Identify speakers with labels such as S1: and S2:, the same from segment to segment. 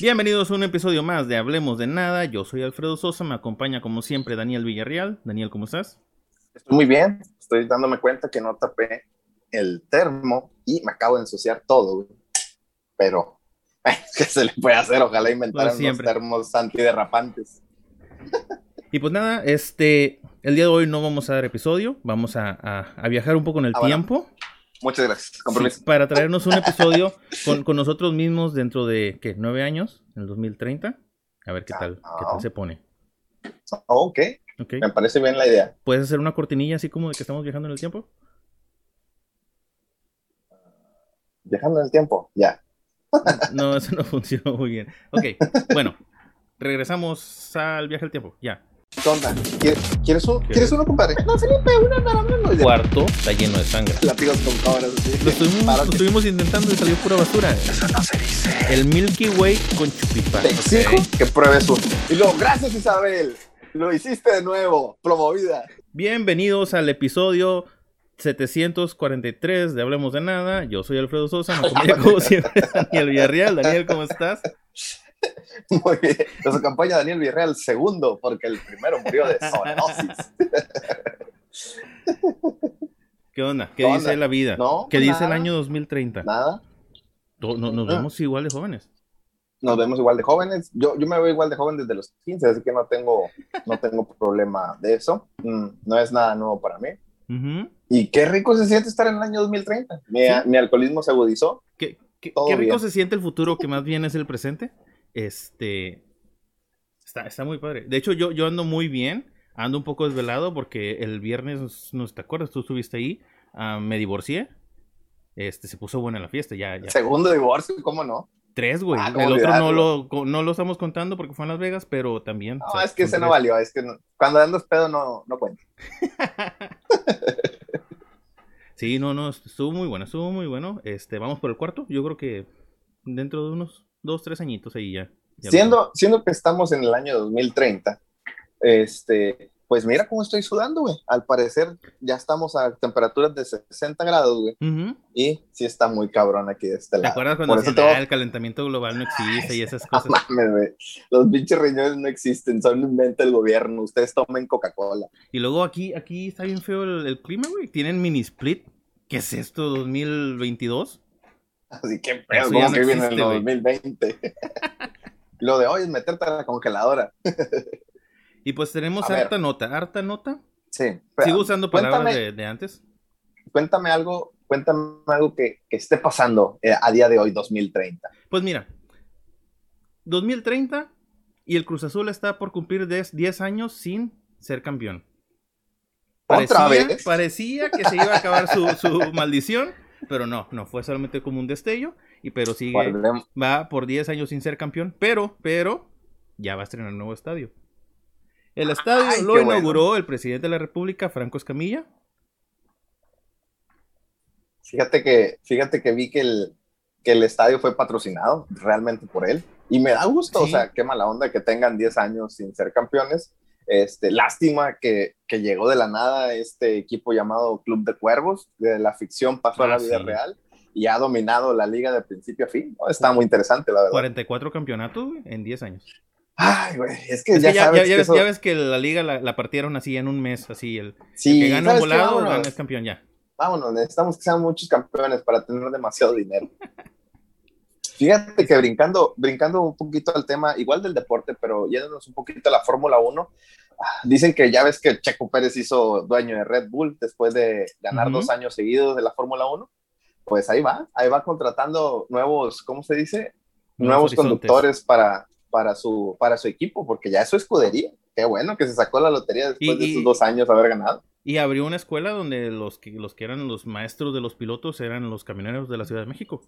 S1: Bienvenidos a un episodio más de Hablemos de Nada. Yo soy Alfredo Sosa, me acompaña como siempre Daniel Villarreal. Daniel, ¿cómo estás?
S2: Estoy muy bien, estoy dándome cuenta que no tapé el termo y me acabo de ensuciar todo, güey. Pero, ¿qué se le puede hacer? Ojalá inventaran unos termos antiderrapantes.
S1: Y pues nada, este, el día de hoy no vamos a dar episodio, vamos a, viajar un poco en el ah, tiempo.
S2: Muchas gracias.
S1: para traernos un episodio con, nosotros mismos dentro de, ¿qué? ¿Nueve años? En el 2030. A ver qué tal, qué tal se pone.
S2: Oh, ok. Me parece bien la idea.
S1: ¿Puedes hacer una cortinilla así como de que estamos viajando en el tiempo?
S2: Viajando en el tiempo, ya.
S1: no, eso no funcionó muy bien. Ok, bueno, regresamos al viaje al tiempo, ya.
S2: ¿Qué onda? ¿Quieres, uno, ¿Quieres uno, compadre? No, Felipe, una para
S1: El cuarto está lleno de sangre.
S2: Látigos con cabras.
S1: Lo, estuvimos, lo estuvimos, intentando y salió pura basura.
S2: Eso no se dice.
S1: El Milky Way con chupita.
S2: Te exijo que pruebes uno. Y luego, gracias Isabel. Lo hiciste de nuevo. Promovida.
S1: Bienvenidos al episodio 743 de Hablemos de Nada. Yo soy Alfredo Sosa, me acompaña como siempre Daniel Villarreal. Daniel, ¿cómo estás?
S2: Muy bien. Nos acompaña Daniel Villarreal segundo, porque el primero murió de zoonosis.
S1: ¿Qué onda? ¿Qué dice la vida? ¿Qué dice el año 2030?
S2: Nada.
S1: nos ah. vemos igual de jóvenes.
S2: Nos vemos igual de jóvenes. Yo, yo me veo igual de joven desde los 15, así que no tengo, no tengo problema de eso. Mm, no es nada nuevo para mí. Y qué rico se siente estar en el año 2030. Mi, mi alcoholismo se agudizó.
S1: ¿Qué, qué, qué rico se siente el futuro que más bien es el presente? Este. Está, está muy padre. De hecho, yo, yo ando muy bien. Ando un poco desvelado porque el viernes, no te acuerdas, tú estuviste ahí. Ah, me divorcié. Este, se puso buena la fiesta. Ya, ya.
S2: Segundo divorcio, ¿cómo no?
S1: Tres, güey. Ah, el otro no lo, no lo estamos contando porque fue en Las Vegas, pero también.
S2: No, es que ese no valió. Es que cuando andas pedo no, no cuenta.
S1: sí, no, no, estuvo muy bueno, estuvo muy bueno. Este, vamos por el cuarto. Yo creo que dentro de unos dos, tres añitos ahí ya.
S2: siendo, siendo que estamos en el año 2030, este, pues mira cómo estoy sudando, güey. Al parecer ya estamos a temperaturas de 60 grados, güey. Y sí está muy cabrón aquí de este lado.
S1: ¿Te acuerdas cuando decía, el calentamiento global no existe y esas cosas?
S2: mames, güey. Los pinches riñones no existen, son inventa el gobierno. Ustedes tomen Coca-Cola.
S1: Y luego aquí, aquí está bien feo el, el clima, güey. Tienen mini split. ¿Qué es esto, 2022?
S2: Así que pedo, como que viene en el 2020. Lo de hoy es meterte a la congeladora.
S1: y pues tenemos harta nota, harta nota.
S2: Sí.
S1: Sigo usando palabras de, antes.
S2: Cuéntame algo, cuéntame algo que, esté pasando eh, a día de hoy, 2030.
S1: Pues mira, 2030 y el Cruz Azul está por cumplir 10 años sin ser campeón.
S2: ¿Otra vez?
S1: Parecía que se iba a acabar su, su maldición pero no, no fue solamente como un destello, y pero sigue, va por 10 años sin ser campeón, pero, pero, ya va a estrenar un nuevo estadio. El estadio lo inauguró el presidente de la República, Franco Escamilla.
S2: Fíjate que, fíjate que vi que el, que el estadio fue patrocinado realmente por él. Y me da gusto, o sea, qué mala onda que tengan 10 años sin ser campeones. Este, lástima que, que, llegó de la nada este equipo llamado Club de Cuervos, de la ficción pasó a la ah, vida real y ha dominado la liga de principio a fin. Está muy interesante, la verdad.
S1: 44 campeonatos en 10 años.
S2: Ay, güey, es que, ya, sabes
S1: ya, que ves, que la liga la, partieron así en un mes, así. El, que gana un volado gana es campeón ya.
S2: Vámonos, necesitamos que sean muchos campeones para tener demasiado dinero. Fíjate que brincando, brincando un poquito al tema, igual del deporte, pero yéndonos un poquito a la Fórmula 1, ah, dicen que ya ves que Checo Pérez hizo dueño de Red Bull después de ganar dos años seguidos de la Fórmula 1. Pues ahí va, ahí va contratando nuevos, ¿cómo se dice? Nuevos, conductores para, para, su, para su equipo, porque ya es su escudería. Qué bueno que se sacó la lotería después de esos dos años haber ganado.
S1: Y abrió una escuela donde los que, los que eran los maestros de los pilotos eran los camioneros de la Ciudad de México.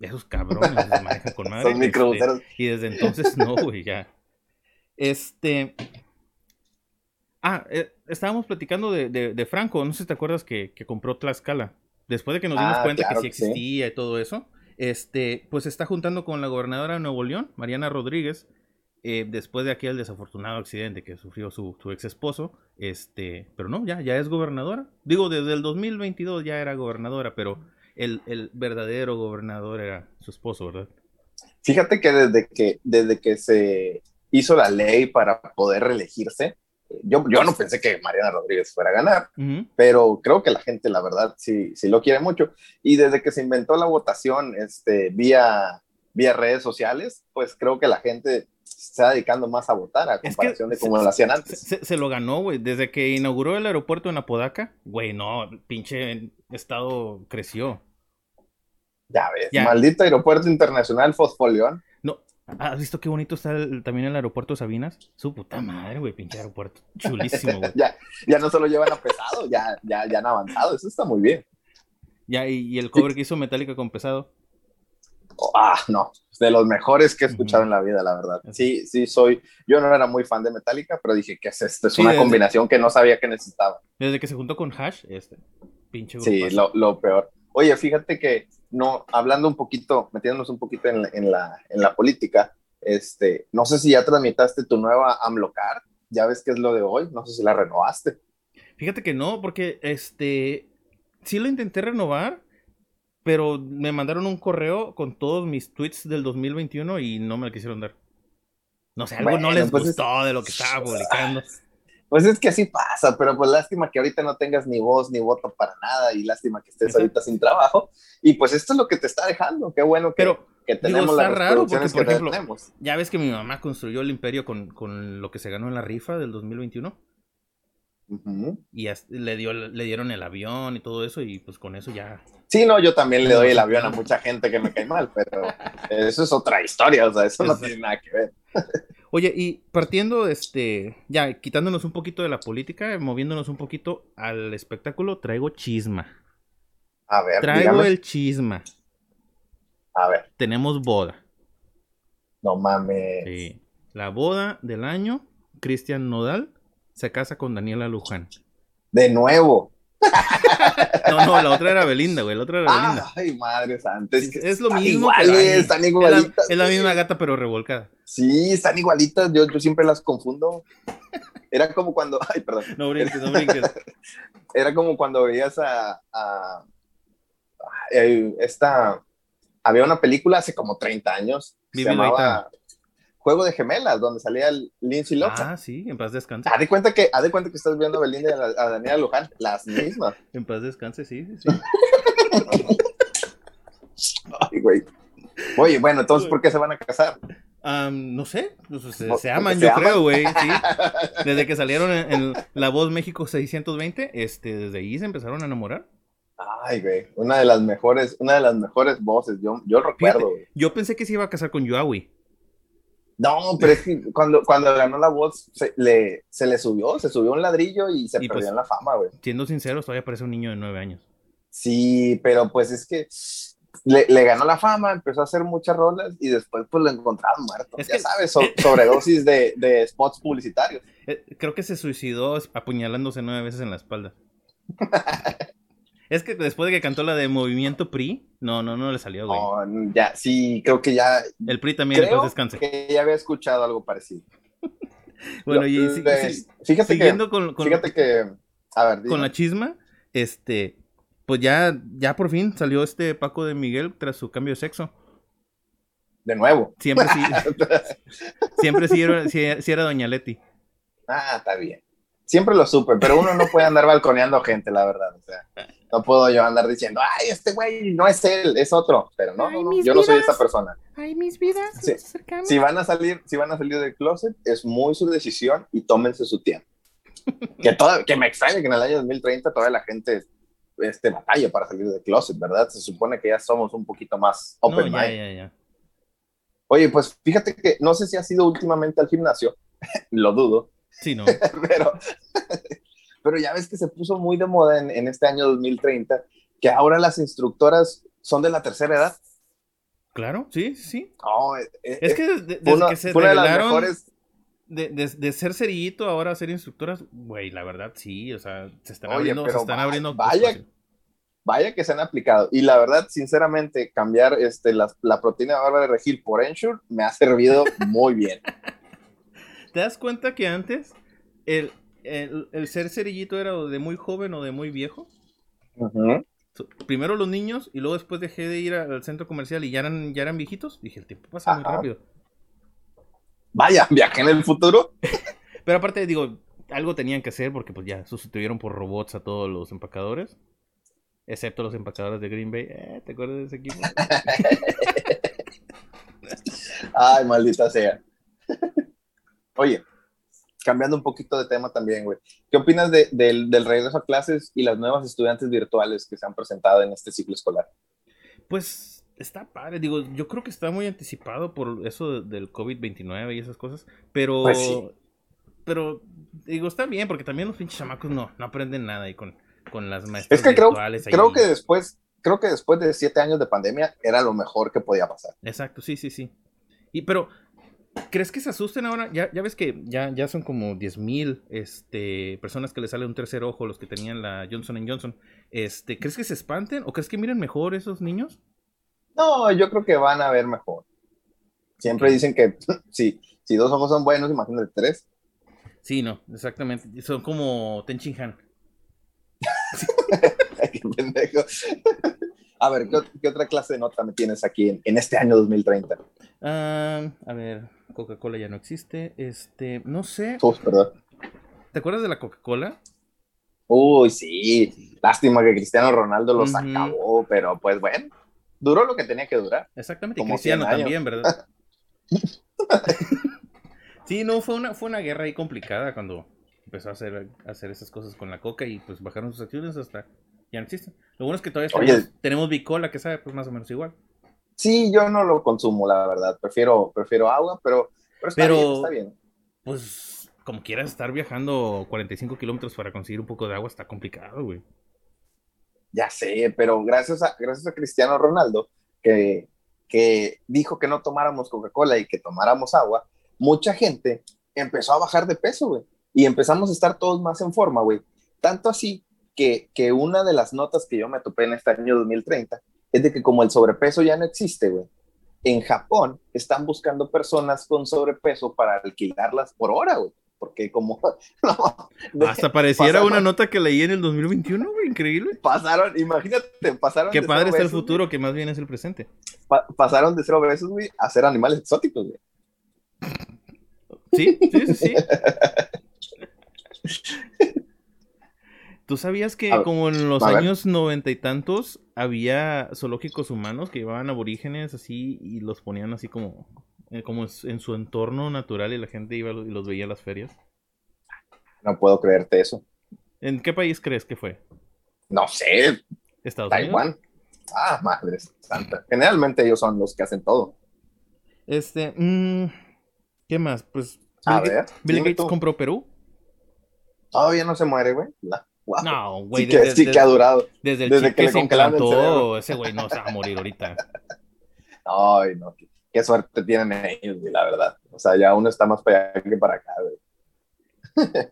S1: Esos cabrones manejan con madre.
S2: Son microbuseros.
S1: Este, y desde entonces no, güey, ya. Este. Ah, eh, estábamos platicando de, de, Franco, no sé si te acuerdas que, que compró Tlaxcala. Después de que nos dimos ah, cuenta que sí existía y todo eso, este, pues está juntando con la gobernadora de Nuevo León, Mariana Rodríguez, eh, después de aquel desafortunado accidente que sufrió su, su, ex esposo, este, pero no, ya, ya es gobernadora. Digo, desde el 2022 ya era gobernadora, pero el, verdadero gobernador era su esposo, ¿verdad?
S2: Fíjate que desde que, desde que se hizo la ley para poder reelegirse, yo, yo no pensé que Mariana Rodríguez fuera a ganar, pero creo que la gente, la verdad, sí, sí lo quiere mucho. Y desde que se inventó la votación este, vía, vía redes sociales, pues creo que la gente se está dedicando más a votar a comparación de cómo lo hacían antes.
S1: Se, lo ganó, güey. Desde que inauguró el aeropuerto en Apodaca, güey, no, pinche estado creció.
S2: Ya ves, maldito aeropuerto internacional Fosfoleón.
S1: No, ¿has visto qué bonito está también el aeropuerto Sabinas? Su puta madre, güey, pinche aeropuerto. Chulísimo, güey.
S2: ya, ya no solo llevan a pesado, ya, ya, ya han avanzado, eso está muy bien.
S1: Ya, y, el cover que hizo Metallica con pesado.
S2: Oh, ah, no, de los mejores que he escuchado en la vida, la verdad. Sí, sí, soy. Yo no era muy fan de Metallica, pero dije que es esto, es una combinación que no sabía que necesitaba.
S1: Desde que se juntó con Hash, este, pinche
S2: Sí, lo, lo peor. Oye, fíjate que no, hablando un poquito, metiéndonos un poquito en, en, la, en la política, este, no sé si ya tramitaste tu nueva AMLOCAR, ya ves qué es lo de hoy, no sé si la renovaste.
S1: Fíjate que no, porque este, sí lo intenté renovar, pero me mandaron un correo con todos mis tweets del 2021 y no me lo quisieron dar. No sé, algo no les pues gustó de lo que estaba publicando.
S2: Pues es que así pasa, pero pues lástima que ahorita no tengas ni voz ni voto para nada y lástima que estés ahorita sin trabajo. Y pues esto es lo que te está dejando. Qué bueno que, pero, que tenemos las raro porque, por ejemplo,
S1: Ya ves que mi mamá construyó el imperio con, con lo que se ganó en la rifa del 2021. Y le, dio, le dieron el avión y todo eso, y pues con eso ya.
S2: Sí, no, yo también le doy el avión a mucha gente que me cae mal, pero eso es otra historia, o sea, eso no tiene nada que ver.
S1: Oye, y partiendo, este, ya quitándonos un poquito de la política, moviéndonos un poquito al espectáculo, traigo chisma.
S2: A ver,
S1: traigo el chisma.
S2: A ver.
S1: Tenemos boda.
S2: No mames.
S1: Sí. La boda del año, Cristian Nodal se casa con Daniela Luján.
S2: De nuevo.
S1: No, no, la otra era Belinda, güey. La otra era Belinda.
S2: Ay, madre santa.
S1: Es, lo mismo. están igualitas. Es la, misma gata, pero revolcada.
S2: Sí, están igualitas. Yo, yo siempre las confundo. Era como cuando. Ay, perdón.
S1: No brinques, no brinques.
S2: Era como cuando veías a. a, esta. Había una película hace como 30 años. se llamaba. Juego de Gemelas, donde salía el Lindsay Lohan.
S1: Ah, sí, en paz descanse.
S2: Haz de cuenta que, haz de cuenta que estás viendo a Belinda y a, Daniela Luján, las mismas.
S1: En paz descanse, sí, sí.
S2: Ay, güey. Oye, bueno, entonces, ¿por qué se van a casar?
S1: no sé, pues, se, aman, yo creo, güey, sí. Desde que salieron en, La Voz México 620, este, desde ahí se empezaron a enamorar.
S2: Ay, güey, una de las mejores, una de las mejores voces, yo, yo recuerdo,
S1: Yo pensé que se iba a casar con Yoawi.
S2: No, pero es que cuando, cuando ganó la voz se le, se le subió, se subió un ladrillo y se perdió pues, en la fama, güey.
S1: Siendo sincero, todavía parece un niño de nueve años.
S2: Sí, pero pues es que le, ganó la fama, empezó a hacer muchas rolas y después pues lo encontraron muerto. Es ya sabes, sobredosis de, de, spots publicitarios.
S1: Eh, creo que se suicidó apuñalándose nueve veces en la espalda. Es que después de que cantó la de Movimiento PRI, no, no, no le salió, güey.
S2: No, ya, sí, creo que ya.
S1: El PRI también creo descanse.
S2: Que ya había escuchado algo parecido.
S1: bueno, y
S2: fíjate siguiendo que, con, Fíjate que. A ver,
S1: Con la chisma, este. Pues ya, ya por fin salió este Paco de Miguel tras su cambio de sexo.
S2: De nuevo.
S1: Siempre sí. siempre sí era, sí era Doña Leti.
S2: Ah, está bien. Siempre lo supe, pero uno no puede andar balconeando gente, la verdad. O sea, no puedo yo andar diciendo, ay, este güey no es él, es otro. Pero no, yo no soy esa persona.
S1: Ay, mis vidas.
S2: Si van a salir, si van a salir del closet, es muy su decisión y tómense su tiempo. que, todo, que me extraña que en el año 2030 toda la gente este, batalla para salir del closet, ¿verdad? Se supone que ya somos un poquito más open mind. Oye, pues fíjate que no sé si ha sido últimamente al gimnasio, lo dudo,
S1: Sí, no.
S2: pero, pero ya ves que se puso muy de moda en, este año 2030, que ahora las instructoras son de la tercera edad.
S1: Claro, sí, sí.
S2: Eh,
S1: es que desde, que se revelaron de, de, ser cerillito ahora a ser instructoras, güey, la verdad sí, o sea, se están abriendo, se están abriendo.
S2: Vaya, vaya que se han aplicado. Y la verdad, sinceramente, cambiar este, la, la proteína de barba de regil por Ensure me ha servido muy bien.
S1: ¿Te das cuenta que antes el, ser cerillito era de muy joven o de muy viejo? primero los niños y luego después dejé de ir al centro comercial y ya eran, ya eran viejitos. Dije, el tiempo pasa muy rápido.
S2: Vaya, viaje en el futuro.
S1: Pero aparte, digo, algo tenían que hacer porque pues ya sustituyeron por robots a todos los empacadores. Excepto los empacadores de Green Bay. Eh, ¿Te acuerdas de ese equipo?
S2: Ay, maldita sea. Oye, cambiando un poquito de tema también, güey. ¿Qué opinas del, regreso a clases y las nuevas estudiantes virtuales que se han presentado en este ciclo escolar?
S1: Pues está padre, digo, yo creo que está muy anticipado por eso del COVID-29 y esas cosas, pero... Pues pero, digo, está bien, porque también los pinches chamacos no, no aprenden nada ahí con, con las maestras
S2: es que virtuales. Creo, creo que después, creo que después de siete años de pandemia era lo mejor que podía pasar.
S1: Exacto, sí, sí, sí. Y pero, ¿crees que se asusten ahora? Ya, ya ves que ya, ya son como 10.000 mil este, personas que les sale un tercer ojo, los que tenían la Johnson Johnson. Este, ¿Crees que se espanten o crees que miren mejor esos niños?
S2: No, yo creo que van a ver mejor. Siempre dicen que si, si dos ojos son buenos, imagínate tres.
S1: Sí, no, exactamente. Son como Tenchin Han.
S2: Qué pendejo. A ver, ¿qué, otra clase de nota me tienes aquí en, este año 2030?
S1: Ah, a ver, Coca-Cola ya no existe. Este, no sé. ¿Te acuerdas de la Coca-Cola?
S2: Uy, sí. Lástima que Cristiano Ronaldo los acabó, pero pues bueno, duró lo que tenía que durar.
S1: Exactamente, y Cristiano también, ¿verdad? sí, no, fue una, fue una guerra ahí complicada cuando empezó a hacer, a hacer esas cosas con la Coca y pues bajaron sus acciones hasta ya no existen. Lo bueno es que todavía tenemos, bicola, que sabe pues más o menos igual.
S2: Sí, yo no lo consumo, la verdad. Prefiero, prefiero agua, pero, pero está, bien,
S1: Pues como quieras estar viajando 45 kilómetros para conseguir un poco de agua está complicado, güey.
S2: Ya sé, pero gracias a, gracias a Cristiano Ronaldo, que, que dijo que no tomáramos Coca-Cola y que tomáramos agua, mucha gente empezó a bajar de peso, güey. Y empezamos a estar todos más en forma, güey. Tanto así que, que una de las notas que yo me topé en este año 2030 es de que como el sobrepeso ya no existe, güey, en Japón están buscando personas con sobrepeso para alquilarlas por hora, güey. Porque como...
S1: Hasta pareciera una nota que leí en el 2021, güey, increíble.
S2: Pasaron, imagínate, pasaron...
S1: Qué padre está el futuro, que más bien es el presente.
S2: pasaron de ser obesos, güey, a ser animales exóticos, güey.
S1: Sí, sí, sí, sí. ¿Tú sabías que como en los años noventa y tantos había zoológicos humanos que llevaban aborígenes así y los ponían así como, eh, como en su entorno natural y la gente iba y los veía en las ferias?
S2: No puedo creerte eso.
S1: ¿En qué país crees que fue?
S2: No sé.
S1: Estados
S2: Taiwán. Ah, madre santa. Generalmente ellos son los que hacen todo.
S1: Este, mmm, ¿qué más? Pues Bill, Gates compró Perú.
S2: Todavía no se muere, güey.
S1: No, güey.
S2: Sí, que, desde, sí que ha durado.
S1: Desde el desde que, se implantó, ese güey no se va a morir ahorita.
S2: Ay, no. Qué, suerte tienen ellos, güey, la verdad. O sea, ya uno está más para allá que para acá, güey.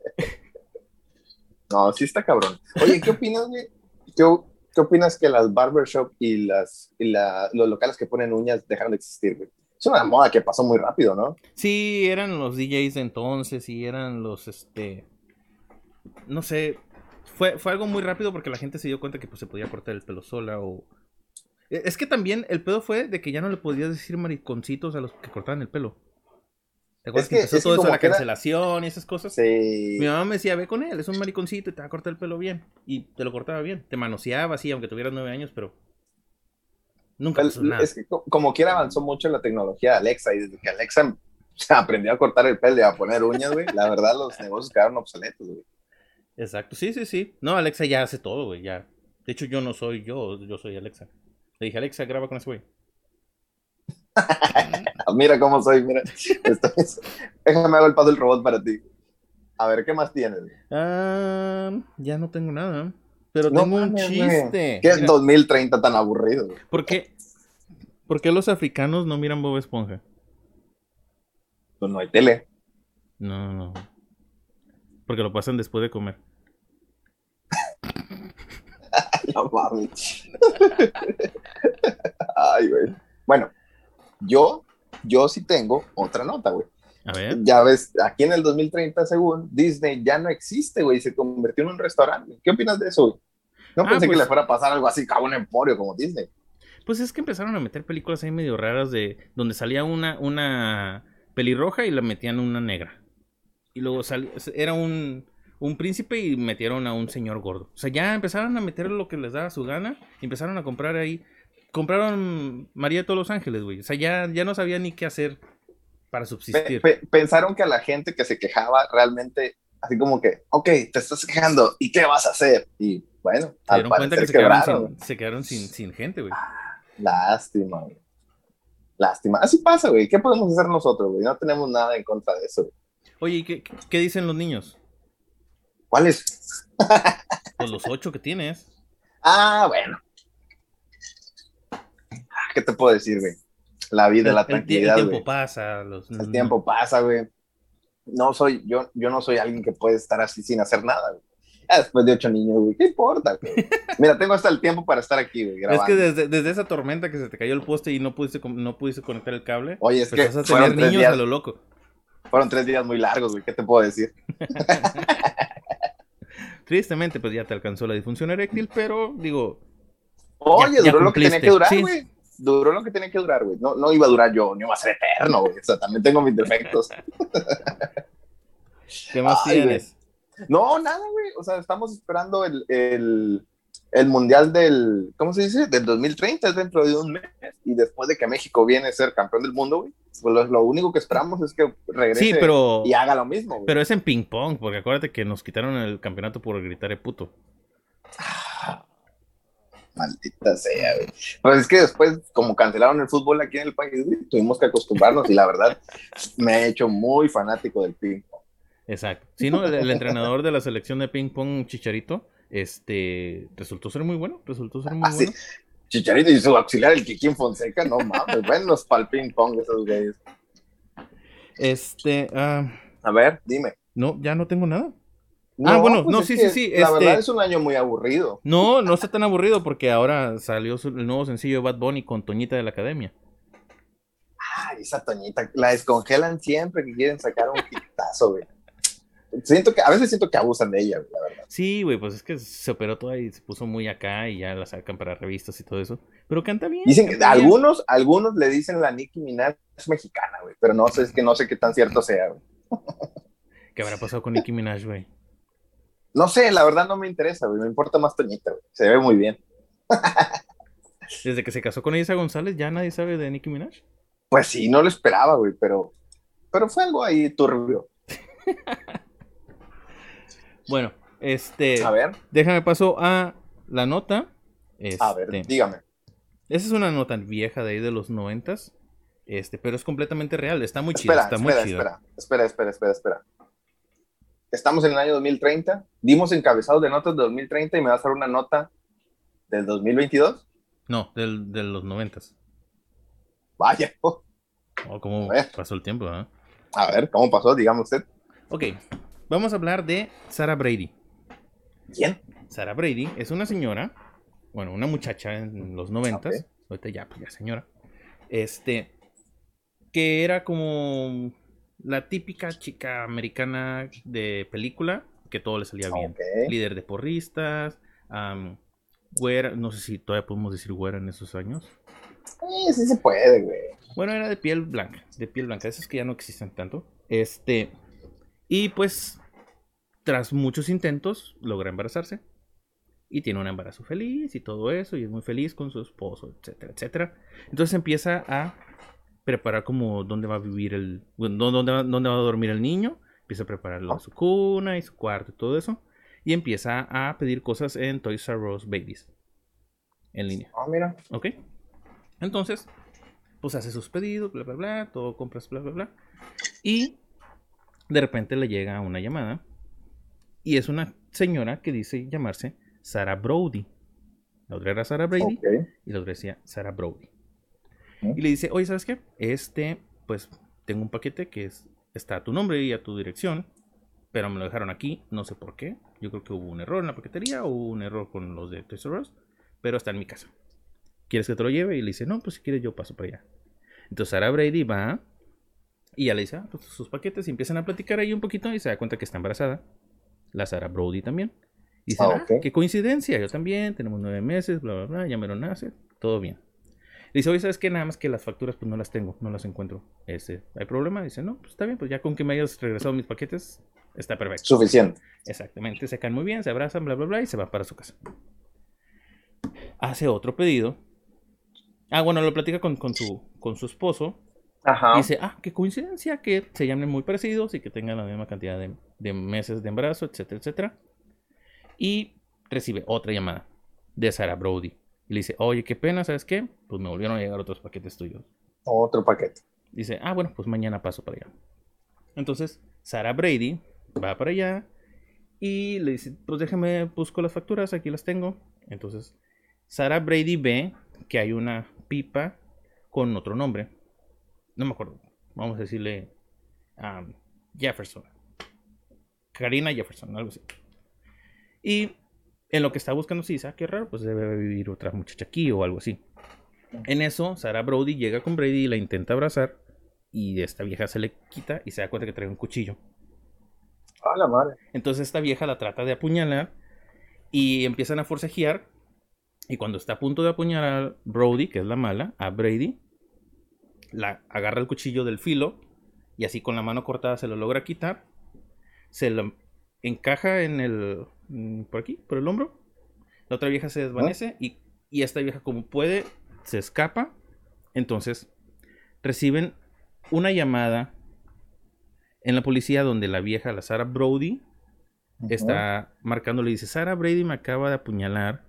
S2: no, sí está cabrón. Oye, ¿qué opinas, güey? ¿Qué, ¿Qué, opinas que las barbershop y, las, y la, los locales que ponen uñas dejaron de existir, güey? Es una moda que pasó muy rápido, ¿no?
S1: Sí, eran los DJs de entonces y eran los, este, no sé, fue, fue algo muy rápido porque la gente se dio cuenta que pues se podía cortar el pelo sola o... E, es que también el pedo fue de que ya no le podías decir mariconcitos a los que cortaban el pelo. ¿Te acuerdas que, empezó todo eso, la cancelación y esas cosas?
S2: Sí.
S1: Mi mamá me decía, ve con él, es un mariconcito y te va a cortar el pelo bien. Y te lo cortaba bien. Te manoseaba así, aunque tuvieras nueve años, pero nunca pasó nada.
S2: Es que como quiera avanzó mucho la tecnología de Alexa y desde que Alexa aprendió a cortar el pelo y a poner uñas, güey, la verdad los negocios quedaron obsoletos, güey.
S1: Exacto, sí, sí, sí. No, Alexa ya hace todo, güey, ya. De hecho, yo no soy yo, yo soy Alexa. Le dije, Alexa, graba con ese güey.
S2: mira cómo soy, mira. Déjame hago el paso del robot para ti. A ver, ¿qué más tienes?
S1: Ah, ya no tengo nada. Pero tengo un chiste.
S2: ¿Qué es 2030 tan aburrido?
S1: ¿Por qué? ¿Por qué los africanos no miran Bob Esponja?
S2: Pues no hay tele.
S1: No, no. Porque lo pasan después de comer.
S2: no mames. Ay, güey. Bueno, yo, yo sí tengo otra nota, güey.
S1: A ver.
S2: Ya ves, aquí en el 2030, según Disney, ya no existe, güey. Se convirtió en un restaurante. ¿Qué opinas de eso, güey? No ah, pensé que pues le fuera a pasar algo así, como un emporio como Disney.
S1: Pues es que empezaron a meter películas ahí medio raras de donde salía una, una pelirroja y la metían una negra. Y luego salía, era un, un príncipe y metieron a un señor gordo. O sea, ya empezaron a meter lo que les daba su gana. Y empezaron a comprar ahí. Compraron María de todos los ángeles, güey. O sea, ya, ya no sabía ni qué hacer para subsistir.
S2: pensaron que a la gente que se quejaba realmente, así como que, ok, te estás quejando, ¿y qué vas a hacer? Y bueno,
S1: se dieron cuenta que se quedaron, sin, se quedaron sin, sin gente, güey.
S2: Lástima, güey. Lástima. Así pasa, güey. ¿Qué podemos hacer nosotros, güey? No tenemos nada en contra de eso.
S1: Oye, ¿y qué, qué dicen los niños?
S2: ¿Cuáles?
S1: Pues los ocho que tienes.
S2: Ah, bueno. ¿Qué te puedo decir, güey? La vida, la tranquilidad.
S1: El, tiempo pasa. Los...
S2: El tiempo pasa, güey. No soy, yo, yo no soy alguien que puede estar así sin hacer nada, güey. después de ocho niños, güey, ¿qué importa? Güey? Mira, tengo hasta el tiempo para estar aquí, güey.
S1: Es que desde, desde, esa tormenta que se te cayó el poste y no pudiste, no pudiste conectar el cable.
S2: Oye, es que
S1: a tener niños a lo loco.
S2: Fueron tres días muy largos, güey, ¿qué te puedo decir?
S1: Tristemente, pues ya te alcanzó la disfunción eréctil, pero digo.
S2: Oye, duró lo que tenía que durar, güey. Duró lo que tenía que durar, güey. No, no iba a durar yo, ni iba a ser eterno, güey. O sea, también tengo mis defectos.
S1: ¿Qué más tienes?
S2: No, nada, güey. O sea, estamos esperando el, el, el, mundial del, ¿cómo se dice? Del 2030, es dentro de un mes. Y después de que México viene a ser campeón del mundo, güey, pues lo, único que esperamos es que regrese y haga lo mismo. Güey.
S1: Pero es en ping pong, porque acuérdate que nos quitaron el campeonato por gritar de puto.
S2: maldita sea, güey. Pues es que después, como cancelaron el fútbol aquí en el país, tuvimos que acostumbrarnos y la verdad me ha hecho muy fanático del ping pong.
S1: Exacto. Sí, ¿no? El, entrenador de la selección de ping pong, Chicharito, este, resultó ser muy bueno, resultó ser muy ah, bueno.
S2: Chicharito y su auxiliar, el Kikín Fonseca, no mames, buenos para el ping pong esos güeyes.
S1: Este, uh...
S2: a ver, dime.
S1: No, ya no tengo nada. ah, bueno, pues no, sí, sí, sí.
S2: La este... verdad es un año muy aburrido.
S1: No, no está tan aburrido porque ahora salió el nuevo sencillo de Bad Bunny con Toñita de la Academia.
S2: Ay, esa Toñita, la descongelan siempre que quieren sacar un quitazo, güey siento que, a veces siento que abusan de ella, la verdad.
S1: Sí, güey, pues es que se operó toda y se puso muy acá y ya la sacan para revistas y todo eso. Pero canta bien.
S2: Dicen que algunos, algunos le dicen la Nicki Minaj es mexicana, güey, pero no sé, es que no sé qué tan cierto sea, güey.
S1: ¿Qué habrá pasado con Nicki Minaj, güey?
S2: No sé, la verdad no me interesa, güey, me importa más Toñita, güey. Se ve muy bien.
S1: Desde que se casó con Elisa González, ¿ya nadie sabe de Nicki Minaj?
S2: Pues sí, no lo esperaba, güey, pero, pero fue algo ahí turbio.
S1: Bueno, este.
S2: A ver.
S1: Déjame paso a la nota.
S2: a ver, este, dígame.
S1: Esa es una nota vieja de ahí de los noventas. Este, pero es completamente real. Está muy chida. Está muy
S2: espera, espera, espera, espera, espera. Estamos en el año 2030. Dimos encabezados de notas de 2030 y me vas a dar una nota del 2022.
S1: No, del, de los noventas.
S2: Vaya.
S1: Oh, ¿Cómo pasó el tiempo? ¿eh?
S2: A ver, ¿cómo pasó? Dígame usted.
S1: Ok, Vamos a hablar de Sarah Brady.
S2: ¿Quién?
S1: Sarah Brady es una señora, bueno, una muchacha en los noventas, ahorita ya, pues ya señora, este, que era como la típica chica americana de película, que todo le salía bien. Líder de porristas, güera, no sé si todavía podemos decir güera en esos años.
S2: Sí, sí se puede, güey.
S1: Bueno, era de piel blanca, de piel blanca, esos que ya no existen tanto. Este, y pues tras muchos intentos, logra embarazarse. Y tiene un embarazo feliz y todo eso, y es muy feliz con su esposo, etcétera, etcétera. Entonces empieza a preparar como dónde va a vivir el, dónde, va, dónde va a dormir el niño, empieza a prepararlo su cuna y su cuarto y todo eso, y empieza a pedir cosas en Toys R Us Babies, en línea.
S2: Ah, mira.
S1: Ok. Entonces, pues hace sus pedidos, bla, bla, bla, todo compras, bla, bla, bla. Y de repente le llega una llamada y es una señora que dice llamarse Sarah Brody. La otra era Sarah Brady y la otra decía Sarah Brody. Y le dice, oye, ¿sabes qué? Este, pues tengo un paquete que es, está a tu nombre y a tu dirección, pero me lo dejaron aquí, no sé por qué. Yo creo que hubo un error en la paquetería o un error con los de Toys pero está en mi casa. ¿Quieres que te lo lleve? Y le dice, no, pues si quieres yo paso para allá. Entonces Sarah Brady va y ya le dice, ah, pues sus paquetes y empiezan a platicar ahí un poquito y se da cuenta que está embarazada la Sarah Brody también. Dice, ah, ah qué coincidencia, yo también, tenemos nueve meses, bla, bla, bla, ya me lo nace, todo bien. Dice, oye, ¿sabes qué? Nada más que las facturas pues no las tengo, no las encuentro. Este, ¿Hay problema? Dice, no, pues está bien, pues ya con que me hayas regresado mis paquetes, está perfecto.
S2: Suficiente.
S1: Exactamente, se caen muy bien, se abrazan, bla, bla, bla, y se va para su casa. Hace otro pedido. Ah, bueno, lo platica con, con, su, con su esposo. Ajá. Dice, ah, qué coincidencia que se llamen muy parecidos y que tengan la misma cantidad de, de meses de embarazo, etcétera, etcétera. Y recibe otra llamada de Sarah Brody. Y le dice, oye, qué pena, ¿sabes qué? Pues me volvieron a llegar otros paquetes tuyos.
S2: Otro paquete.
S1: Dice, ah, bueno, pues mañana paso para allá. Entonces, Sarah Brady va para allá y le dice, pues déjame, busco las facturas, aquí las tengo. Entonces, Sarah Brady ve que hay una pipa con otro nombre. No me acuerdo. Vamos a decirle um, Jefferson. Karina Jefferson, algo así. Y en lo que está buscando Sisa, qué raro, pues debe vivir otra muchacha aquí o algo así. En eso, Sarah Brody llega con Brady y la intenta abrazar. Y esta vieja se le quita y se da cuenta que trae un cuchillo.
S2: ¡Ah, la madre!
S1: Entonces esta vieja la trata de apuñalar y empiezan a forcejear. Y cuando está a punto de apuñalar a Brody, que es la mala, a Brady, la agarra el cuchillo del filo y así con la mano cortada se lo logra quitar. Se lo encaja en el, Mm, por aquí, por el hombro. La otra vieja se desvanece y, esta vieja como puede se escapa. Entonces reciben una llamada en la policía donde la vieja, la Sarah Brody, está marcando, le dice, Sarah Brady me acaba de apuñalar,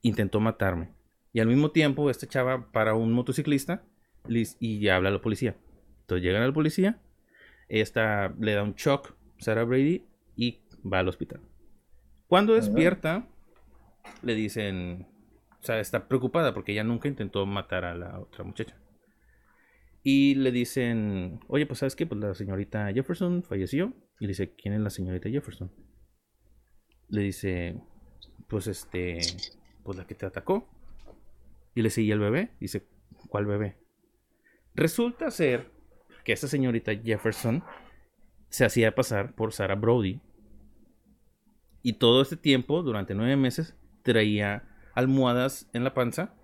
S1: intentó matarme. Y al mismo tiempo, esta chava para un motociclista y ya habla a la policía. Entonces llegan al policía, esta le da un shock, Sarah Brady, y va al hospital. Cuando despierta, le dicen, o sea, está preocupada porque ella nunca intentó matar a la otra muchacha. Y le dicen, oye, pues sabes qué, pues la señorita Jefferson falleció. Y le dice, ¿quién es la señorita Jefferson? Le dice, pues este, pues la que te atacó. Y le sigue el bebé? Dice, ¿cuál bebé? Resulta ser que esa señorita Jefferson se hacía pasar por Sarah Brody, y todo este tiempo, durante nueve meses, traía almohadas en la panza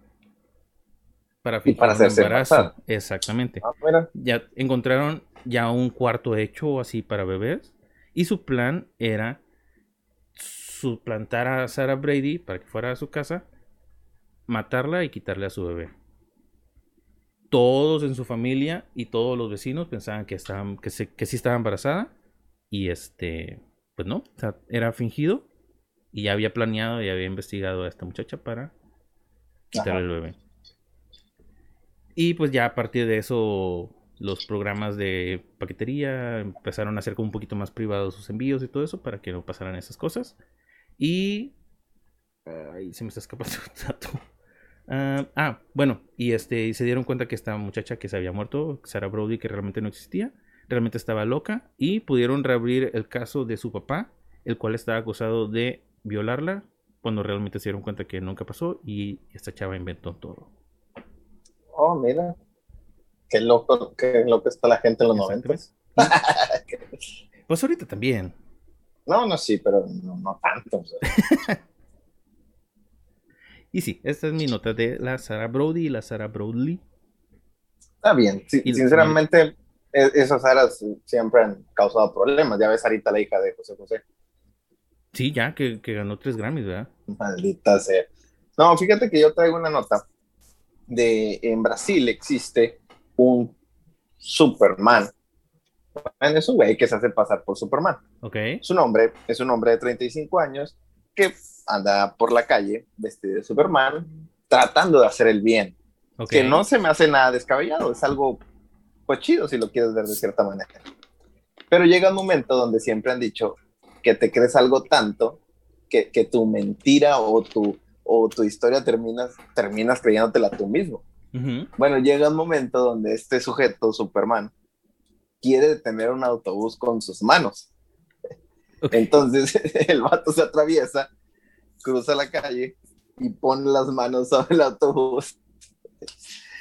S1: para
S2: fingir para hacerse embarazo.
S1: Exactamente. Ah, ya encontraron ya un cuarto hecho así para bebés. Y su plan era suplantar a Sarah Brady para que fuera a su casa, matarla y quitarle a su bebé. Todos en su familia y todos los vecinos pensaban que, estaban, que, que sí estaba embarazada. Y este pues no, o sea, era fingido y ya había planeado y había investigado a esta muchacha para quitarle el bebé. Y pues ya a partir de eso los programas de paquetería empezaron a hacer como un poquito más privados sus envíos y todo eso para que no pasaran esas cosas. Y... Ay, se me está escapando un dato. Ah, ah, bueno, y este, se dieron cuenta que esta muchacha que se había muerto, Sarah Brody, que realmente no existía, realmente estaba loca y pudieron reabrir el caso de su papá, el cual estaba acusado de violarla cuando realmente se dieron cuenta que nunca pasó y esta chava inventó todo.
S2: Oh, mira. Qué loco, qué loco está la gente en los 90.
S1: pues ahorita también.
S2: No, no, sí, pero no, tanto.
S1: y sí, esta es mi nota de la Sarah Brody y la Sarah Broadley.
S2: Está bien, sinceramente, e-, esas áreas siempre han causado problemas. Ya ves ahorita la hija de José José.
S1: Sí, ya, que, ganó tres Grammys, ¿verdad?
S2: Maldita sea. No, fíjate que yo traigo una nota de en Brasil existe un Superman. Es un güey que se hace pasar por Superman.
S1: Ok.
S2: Su nombre es un hombre de 35 años que anda por la calle vestido de Superman tratando de hacer el bien. Que no se me hace nada descabellado, es algo pues chido si lo quieres ver de cierta manera. Pero llega un momento donde siempre han dicho que te crees algo tanto que, que tu mentira o tu, o tu historia terminas, terminas creyéndotela tú mismo. Bueno, llega un momento donde este sujeto, Superman, quiere detener un autobús con sus manos. Entonces el vato se atraviesa, cruza la calle y pone las manos sobre el autobús.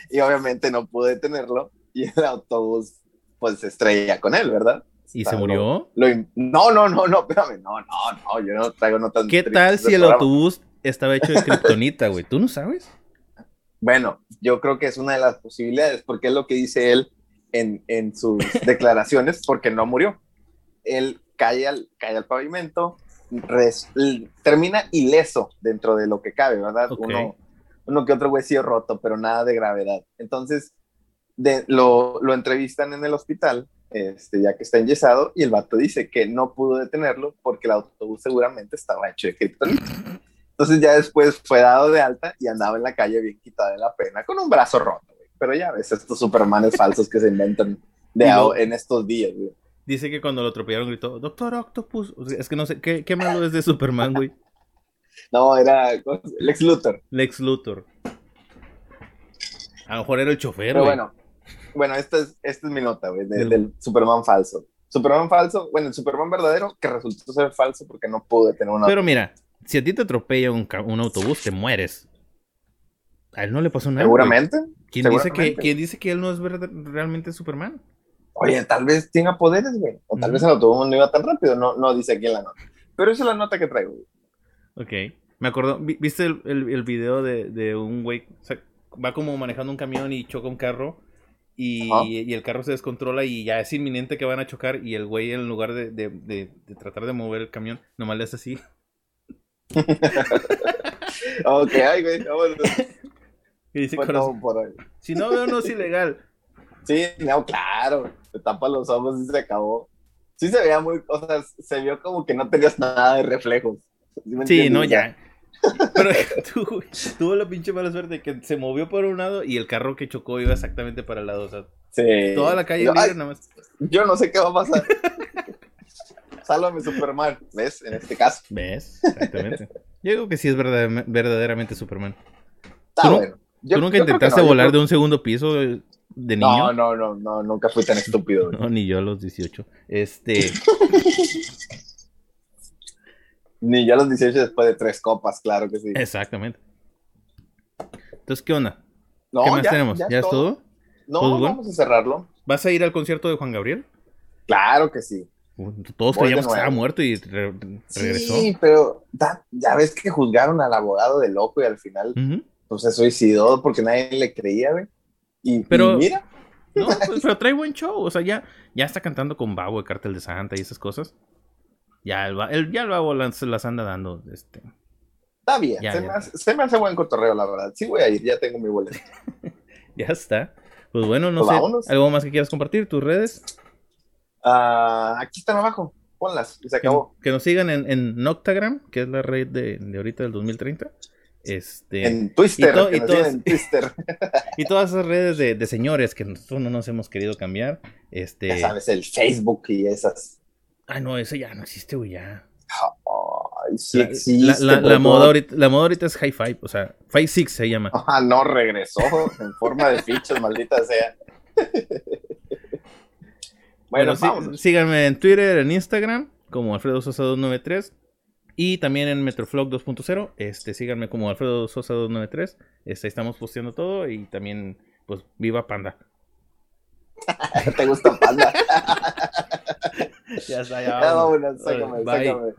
S2: Y obviamente no pudo detenerlo y el autobús pues se estrella con él, ¿verdad?
S1: ¿Y se murió?
S2: no, no, no, no, espérame, no, no, no, yo no traigo notas.
S1: ¿Qué tal si el autobús estaba hecho de kriptonita, güey? ¿Tú no sabes?
S2: Bueno, yo creo que es una de las posibilidades, porque es lo que dice él en, en sus declaraciones, porque no murió. Él cae al, cae al pavimento, termina ileso dentro de lo que cabe, ¿verdad? Uno, uno que otro huesillo roto, pero nada de gravedad. Entonces, de, lo, lo entrevistan en el hospital este, ya que está enyesado, y el vato dice que no pudo detenerlo porque el autobús seguramente estaba hecho de kriptonita. Entonces ya después fue dado de alta y andaba en la calle bien quitada de la pena, con un brazo roto, Pero ya ves, estos supermanes falsos que se inventan de en estos días,
S1: Dice que cuando lo atropellaron gritó, Doctor Octopus. es que no sé, ¿qué, qué malo es de Superman, güey?
S2: no, era Lex Luthor.
S1: Lex Luthor. A lo mejor era el chofer,
S2: Pero bueno, bueno, esta es, esta es mi nota, güey, del Superman falso. Superman falso, bueno, el Superman verdadero que resultó ser falso porque no pude tener una.
S1: Pero mira, si a ti te atropella un, un autobús, te mueres. A él no le pasó nada.
S2: Seguramente.
S1: ¿Quién, Dice que, ¿Quién dice que él no es realmente Superman?
S2: Oye, tal vez tenga poderes, güey. O tal vez el autobús no iba tan rápido. No, no dice aquí en la nota. Pero esa es la nota que traigo, güey.
S1: Ok. Me acuerdo, ¿viste el, el, el video de, de un güey? O sea, va como manejando un camión y choca un carro y, el carro se descontrola y ya es inminente que van a chocar y el güey en lugar de, de, tratar de mover el camión, nomás le hace así.
S2: ok, ay, güey,
S1: Y dice, si no veo no es ilegal.
S2: Sí, no, claro, te tapa los ojos y se acabó. Sí se veía muy, o sea, se vio como que no tenías nada de reflejos.
S1: sí no, ya. Pero tuvo la pinche mala suerte que se movió por un lado y el carro que chocó iba exactamente para el lado. O sea, toda la calle libre nada más.
S2: Yo no sé qué va a pasar. Sálvame Superman, ¿ves? En este caso.
S1: ¿Ves? Exactamente. Yo digo que sí es verdaderamente Superman.
S2: Está ¿Tú, bueno.
S1: ¿Tú nunca intentaste volar de un segundo piso de niño?
S2: No, no, no, no, nunca fui tan estúpido.
S1: No, ni yo a los 18. Este.
S2: Ni yo a los 18 después de tres copas, claro que sí.
S1: Exactamente. Entonces, ¿qué onda? ¿Qué más tenemos? ¿Ya, es todo?
S2: No, vamos a cerrarlo.
S1: ¿Vas a ir al concierto de Juan Gabriel?
S2: Claro que sí.
S1: Todos creíamos que estaba muerto y regresó.
S2: Sí, pero ya ves que juzgaron al abogado de loco y al final pues, se suicidó porque nadie le creía, güey. Y,
S1: pero,
S2: mira.
S1: No, pues, pero trae buen show. O sea, ya, ya está cantando con Babo, el cartel de Santa y esas cosas. Ya el, ya el babo las, las, anda dando. Este.
S2: Está bien, se, Me hace, buen cotorreo, la verdad. Sí voy a ir, ya tengo mi boleto.
S1: ya está. Pues bueno, no pues sé. ¿Algo más que quieras compartir? ¿Tus redes?
S2: Uh, aquí están abajo. Ponlas y se acabó.
S1: Que, nos sigan en, en Noctagram, que es la red de, de ahorita del 2030. Este,
S2: en Twister, y, todas, en Twister.
S1: y todas esas redes de, de, señores que nosotros no nos hemos querido cambiar. Este,
S2: ya sabes, el Facebook y esas.
S1: Ah, no, eso ya no existe, güey, ya.
S2: Ay, sí la, existe,
S1: la, la, moda ahorita, la, moda ahorita, es High Five, o sea, Five Six se llama.
S2: Ah, no, regresó en forma de fichas, maldita sea.
S1: bueno, sí, síganme en Twitter, en Instagram, como Alfredo Sosa 293. Y también en Metroflog 2.0, este, síganme como Alfredo Sosa 293. Este, estamos posteando todo y también, pues, viva Panda.
S2: ¿Te gusta Panda?
S1: ya está, ya.
S2: Ya vámonos, sácame, sácame.